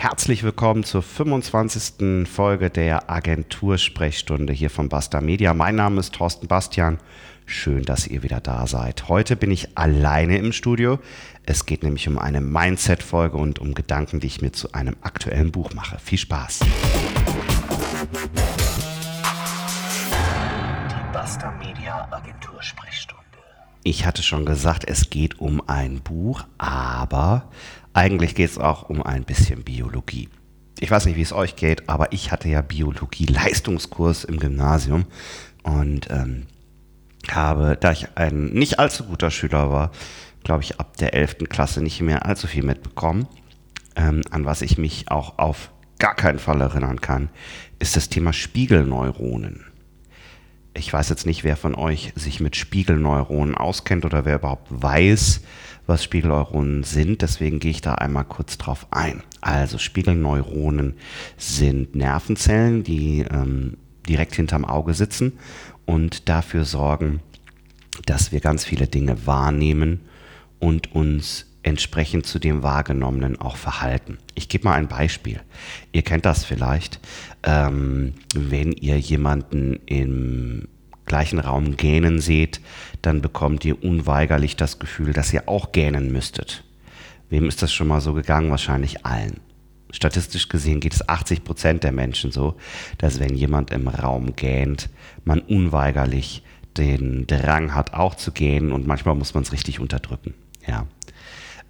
Herzlich willkommen zur 25. Folge der Agentursprechstunde hier von Basta Media. Mein Name ist Thorsten Bastian. Schön, dass ihr wieder da seid. Heute bin ich alleine im Studio. Es geht nämlich um eine Mindset-Folge und um Gedanken, die ich mir zu einem aktuellen Buch mache. Viel Spaß. Die Basta Media Agentursprechstunde. Ich hatte schon gesagt, es geht um ein Buch, aber eigentlich geht es auch um ein bisschen Biologie. Ich weiß nicht, wie es euch geht, aber ich hatte ja Biologie-Leistungskurs im Gymnasium und ähm, habe, da ich ein nicht allzu guter Schüler war, glaube ich, ab der 11. Klasse nicht mehr allzu viel mitbekommen. Ähm, an was ich mich auch auf gar keinen Fall erinnern kann, ist das Thema Spiegelneuronen. Ich weiß jetzt nicht, wer von euch sich mit Spiegelneuronen auskennt oder wer überhaupt weiß, was Spiegelneuronen sind. Deswegen gehe ich da einmal kurz drauf ein. Also Spiegelneuronen sind Nervenzellen, die ähm, direkt hinterm Auge sitzen und dafür sorgen, dass wir ganz viele Dinge wahrnehmen und uns entsprechend zu dem Wahrgenommenen auch verhalten. Ich gebe mal ein Beispiel. Ihr kennt das vielleicht, ähm, wenn ihr jemanden im gleichen Raum gähnen seht, dann bekommt ihr unweigerlich das Gefühl, dass ihr auch gähnen müsstet. Wem ist das schon mal so gegangen? Wahrscheinlich allen. Statistisch gesehen geht es 80 Prozent der Menschen so, dass wenn jemand im Raum gähnt, man unweigerlich den Drang hat, auch zu gähnen und manchmal muss man es richtig unterdrücken. Ja.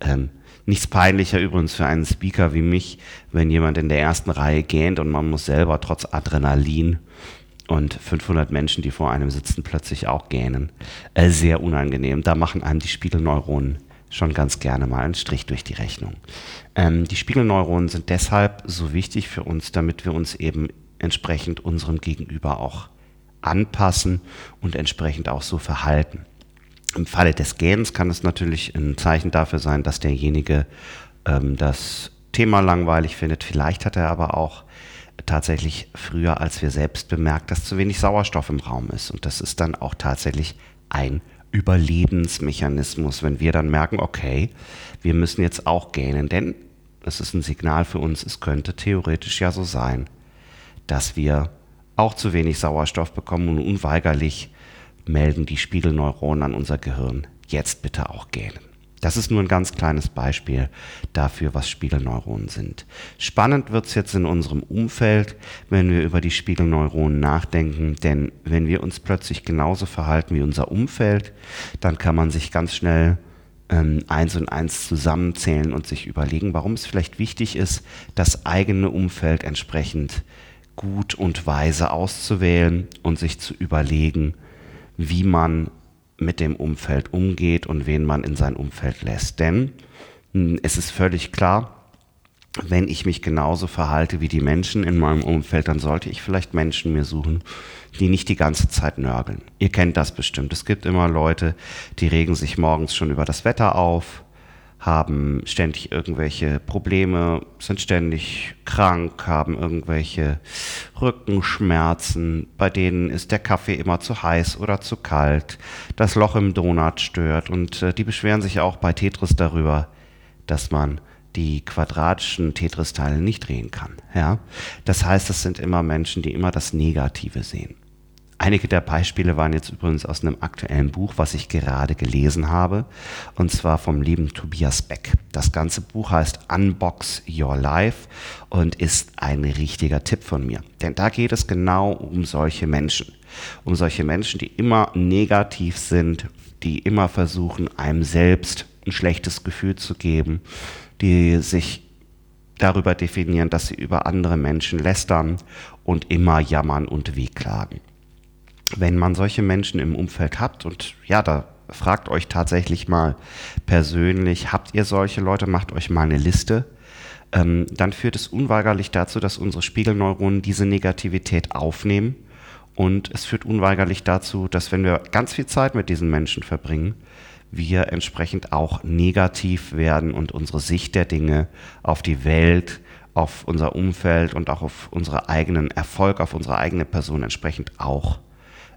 Ähm, nichts peinlicher übrigens für einen Speaker wie mich, wenn jemand in der ersten Reihe gähnt und man muss selber trotz Adrenalin und 500 Menschen, die vor einem sitzen, plötzlich auch gähnen. Äh, sehr unangenehm. Da machen einem die Spiegelneuronen schon ganz gerne mal einen Strich durch die Rechnung. Ähm, die Spiegelneuronen sind deshalb so wichtig für uns, damit wir uns eben entsprechend unserem Gegenüber auch anpassen und entsprechend auch so verhalten. Im Falle des Gähnens kann es natürlich ein Zeichen dafür sein, dass derjenige ähm, das Thema langweilig findet. Vielleicht hat er aber auch tatsächlich früher als wir selbst bemerkt, dass zu wenig Sauerstoff im Raum ist. Und das ist dann auch tatsächlich ein Überlebensmechanismus, wenn wir dann merken, okay, wir müssen jetzt auch gähnen, denn es ist ein Signal für uns, es könnte theoretisch ja so sein, dass wir auch zu wenig Sauerstoff bekommen und unweigerlich melden die Spiegelneuronen an unser Gehirn, jetzt bitte auch gähnen. Das ist nur ein ganz kleines Beispiel dafür, was Spiegelneuronen sind. Spannend wird es jetzt in unserem Umfeld, wenn wir über die Spiegelneuronen nachdenken, denn wenn wir uns plötzlich genauso verhalten wie unser Umfeld, dann kann man sich ganz schnell ähm, eins und eins zusammenzählen und sich überlegen, warum es vielleicht wichtig ist, das eigene Umfeld entsprechend gut und weise auszuwählen und sich zu überlegen, wie man mit dem Umfeld umgeht und wen man in sein Umfeld lässt. Denn hm, es ist völlig klar, wenn ich mich genauso verhalte wie die Menschen in meinem Umfeld, dann sollte ich vielleicht Menschen mir suchen, die nicht die ganze Zeit nörgeln. Ihr kennt das bestimmt. Es gibt immer Leute, die regen sich morgens schon über das Wetter auf, haben ständig irgendwelche Probleme, sind ständig krank, haben irgendwelche Rückenschmerzen, bei denen ist der Kaffee immer zu heiß oder zu kalt, das Loch im Donut stört und äh, die beschweren sich auch bei Tetris darüber, dass man die quadratischen Tetris-Teile nicht drehen kann. Ja? Das heißt, es sind immer Menschen, die immer das Negative sehen. Einige der Beispiele waren jetzt übrigens aus einem aktuellen Buch, was ich gerade gelesen habe, und zwar vom lieben Tobias Beck. Das ganze Buch heißt Unbox Your Life und ist ein richtiger Tipp von mir. Denn da geht es genau um solche Menschen. Um solche Menschen, die immer negativ sind, die immer versuchen, einem selbst ein schlechtes Gefühl zu geben, die sich darüber definieren, dass sie über andere Menschen lästern und immer jammern und wehklagen wenn man solche Menschen im Umfeld hat und ja, da fragt euch tatsächlich mal persönlich, habt ihr solche Leute, macht euch mal eine Liste, ähm, dann führt es unweigerlich dazu, dass unsere Spiegelneuronen diese Negativität aufnehmen. Und es führt unweigerlich dazu, dass wenn wir ganz viel Zeit mit diesen Menschen verbringen, wir entsprechend auch negativ werden und unsere Sicht der Dinge auf die Welt, auf unser Umfeld und auch auf unseren eigenen Erfolg, auf unsere eigene Person entsprechend auch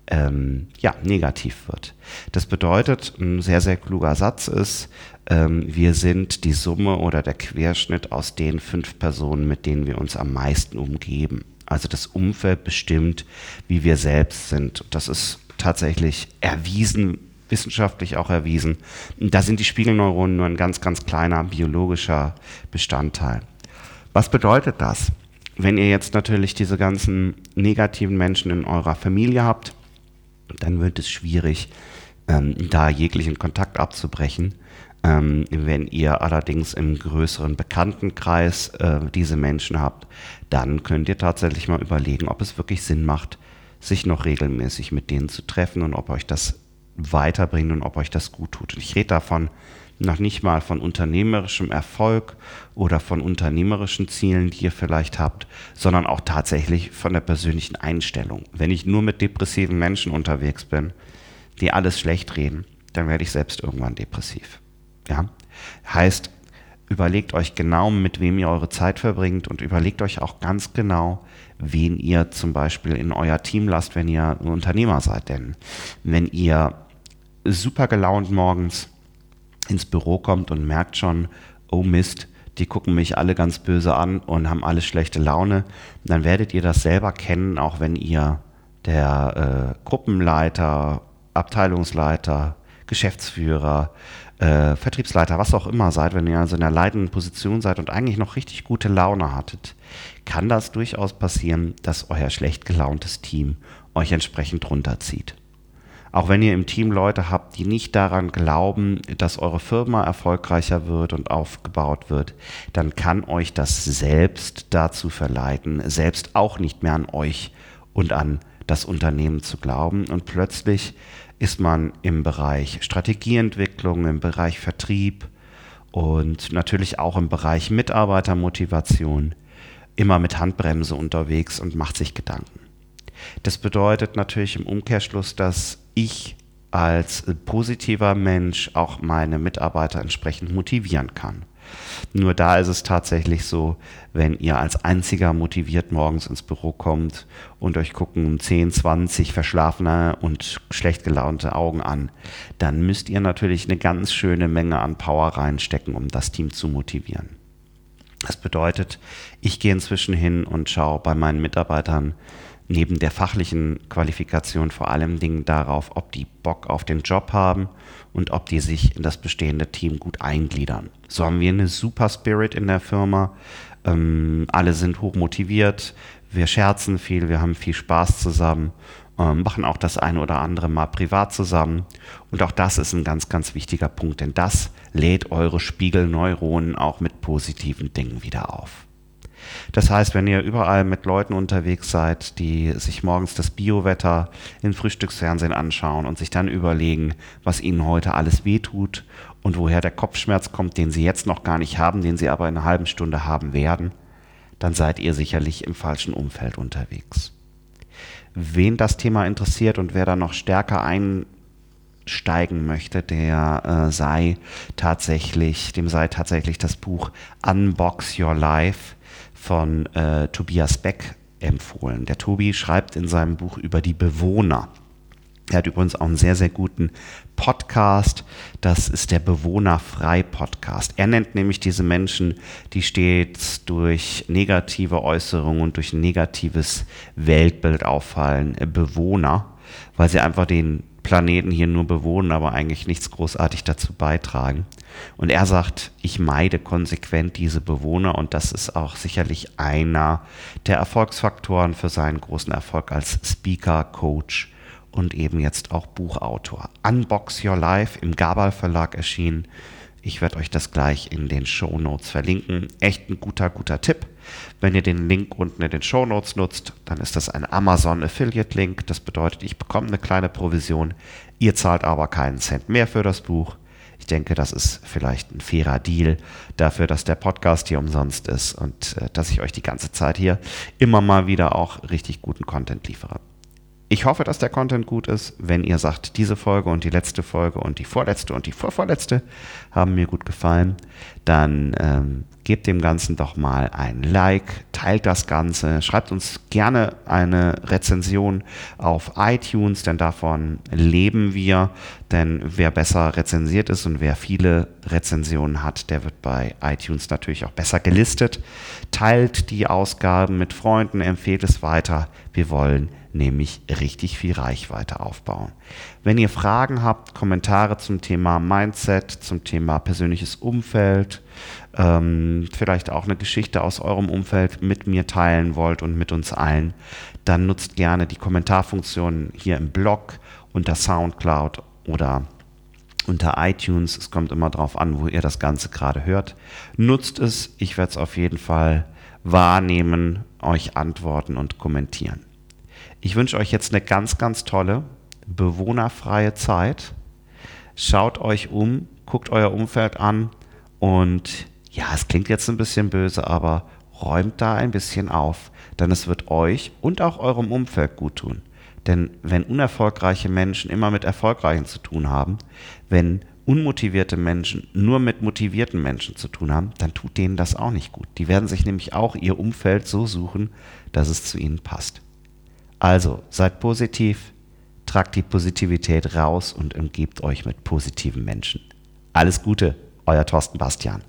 ähm, ja, negativ wird. Das bedeutet, ein sehr, sehr kluger Satz ist, ähm, wir sind die Summe oder der Querschnitt aus den fünf Personen, mit denen wir uns am meisten umgeben. Also das Umfeld bestimmt, wie wir selbst sind. Das ist tatsächlich erwiesen, wissenschaftlich auch erwiesen. Da sind die Spiegelneuronen nur ein ganz, ganz kleiner biologischer Bestandteil. Was bedeutet das? Wenn ihr jetzt natürlich diese ganzen negativen Menschen in eurer Familie habt, dann wird es schwierig, ähm, da jeglichen Kontakt abzubrechen. Ähm, wenn ihr allerdings im größeren Bekanntenkreis äh, diese Menschen habt, dann könnt ihr tatsächlich mal überlegen, ob es wirklich Sinn macht, sich noch regelmäßig mit denen zu treffen und ob euch das weiterbringt und ob euch das gut tut. Und ich rede davon noch nicht mal von unternehmerischem Erfolg oder von unternehmerischen Zielen, die ihr vielleicht habt, sondern auch tatsächlich von der persönlichen Einstellung. Wenn ich nur mit depressiven Menschen unterwegs bin, die alles schlecht reden, dann werde ich selbst irgendwann depressiv. Ja? Heißt, überlegt euch genau, mit wem ihr eure Zeit verbringt und überlegt euch auch ganz genau, wen ihr zum Beispiel in euer Team lasst, wenn ihr ein Unternehmer seid. Denn wenn ihr super gelaunt morgens ins Büro kommt und merkt schon, oh Mist, die gucken mich alle ganz böse an und haben alle schlechte Laune, dann werdet ihr das selber kennen, auch wenn ihr der äh, Gruppenleiter, Abteilungsleiter, Geschäftsführer, äh, Vertriebsleiter, was auch immer seid, wenn ihr also in der leitenden Position seid und eigentlich noch richtig gute Laune hattet, kann das durchaus passieren, dass euer schlecht gelauntes Team euch entsprechend runterzieht. Auch wenn ihr im Team Leute habt, die nicht daran glauben, dass eure Firma erfolgreicher wird und aufgebaut wird, dann kann euch das selbst dazu verleiten, selbst auch nicht mehr an euch und an das Unternehmen zu glauben. Und plötzlich ist man im Bereich Strategieentwicklung, im Bereich Vertrieb und natürlich auch im Bereich Mitarbeitermotivation immer mit Handbremse unterwegs und macht sich Gedanken. Das bedeutet natürlich im Umkehrschluss, dass ich als positiver Mensch auch meine Mitarbeiter entsprechend motivieren kann. Nur da ist es tatsächlich so, wenn ihr als einziger motiviert morgens ins Büro kommt und euch gucken 10, 20 verschlafene und schlecht gelaunte Augen an, dann müsst ihr natürlich eine ganz schöne Menge an Power reinstecken, um das Team zu motivieren. Das bedeutet, ich gehe inzwischen hin und schaue bei meinen Mitarbeitern, neben der fachlichen Qualifikation vor allem Dingen darauf, ob die Bock auf den Job haben und ob die sich in das bestehende Team gut eingliedern. So haben wir eine super Spirit in der Firma. Ähm, alle sind hoch motiviert. Wir scherzen viel, wir haben viel Spaß zusammen, ähm, machen auch das eine oder andere mal privat zusammen. Und auch das ist ein ganz, ganz wichtiger Punkt, denn das lädt eure Spiegelneuronen auch mit positiven Dingen wieder auf. Das heißt, wenn ihr überall mit Leuten unterwegs seid, die sich morgens das Biowetter im Frühstücksfernsehen anschauen und sich dann überlegen, was ihnen heute alles wehtut und woher der Kopfschmerz kommt, den sie jetzt noch gar nicht haben, den sie aber in einer halben Stunde haben werden, dann seid ihr sicherlich im falschen Umfeld unterwegs. Wen das Thema interessiert und wer da noch stärker einsteigen möchte, der äh, sei tatsächlich, dem sei tatsächlich das Buch Unbox Your Life von äh, Tobias Beck empfohlen. Der Tobi schreibt in seinem Buch über die Bewohner. Er hat übrigens auch einen sehr, sehr guten Podcast. Das ist der Bewohnerfrei-Podcast. Er nennt nämlich diese Menschen, die stets durch negative Äußerungen und durch ein negatives Weltbild auffallen, Bewohner, weil sie einfach den Planeten hier nur bewohnen, aber eigentlich nichts großartig dazu beitragen. Und er sagt, ich meide konsequent diese Bewohner und das ist auch sicherlich einer der Erfolgsfaktoren für seinen großen Erfolg als Speaker, Coach und eben jetzt auch Buchautor. Unbox Your Life im Gabal Verlag erschienen. Ich werde euch das gleich in den Show Notes verlinken. Echt ein guter, guter Tipp. Wenn ihr den Link unten in den Show Notes nutzt, dann ist das ein Amazon Affiliate Link. Das bedeutet, ich bekomme eine kleine Provision. Ihr zahlt aber keinen Cent mehr für das Buch. Ich denke, das ist vielleicht ein fairer Deal dafür, dass der Podcast hier umsonst ist und äh, dass ich euch die ganze Zeit hier immer mal wieder auch richtig guten Content liefere. Ich hoffe, dass der Content gut ist. Wenn ihr sagt, diese Folge und die letzte Folge und die vorletzte und die vorvorletzte haben mir gut gefallen, dann ähm, gebt dem Ganzen doch mal ein Like, teilt das Ganze, schreibt uns gerne eine Rezension auf iTunes, denn davon leben wir. Denn wer besser rezensiert ist und wer viele Rezensionen hat, der wird bei iTunes natürlich auch besser gelistet. Teilt die Ausgaben mit Freunden, empfehlt es weiter. Wir wollen nämlich richtig viel Reichweite aufbauen. Wenn ihr Fragen habt, Kommentare zum Thema Mindset, zum Thema persönliches Umfeld, ähm, vielleicht auch eine Geschichte aus eurem Umfeld mit mir teilen wollt und mit uns allen, dann nutzt gerne die Kommentarfunktion hier im Blog unter SoundCloud oder unter iTunes. Es kommt immer darauf an, wo ihr das Ganze gerade hört. Nutzt es. Ich werde es auf jeden Fall wahrnehmen, euch antworten und kommentieren. Ich wünsche euch jetzt eine ganz, ganz tolle, bewohnerfreie Zeit. Schaut euch um, guckt euer Umfeld an und ja, es klingt jetzt ein bisschen böse, aber räumt da ein bisschen auf, denn es wird euch und auch eurem Umfeld gut tun. Denn wenn unerfolgreiche Menschen immer mit Erfolgreichen zu tun haben, wenn unmotivierte Menschen nur mit motivierten Menschen zu tun haben, dann tut denen das auch nicht gut. Die werden sich nämlich auch ihr Umfeld so suchen, dass es zu ihnen passt. Also seid positiv, tragt die Positivität raus und umgebt euch mit positiven Menschen. Alles Gute, euer Thorsten Bastian.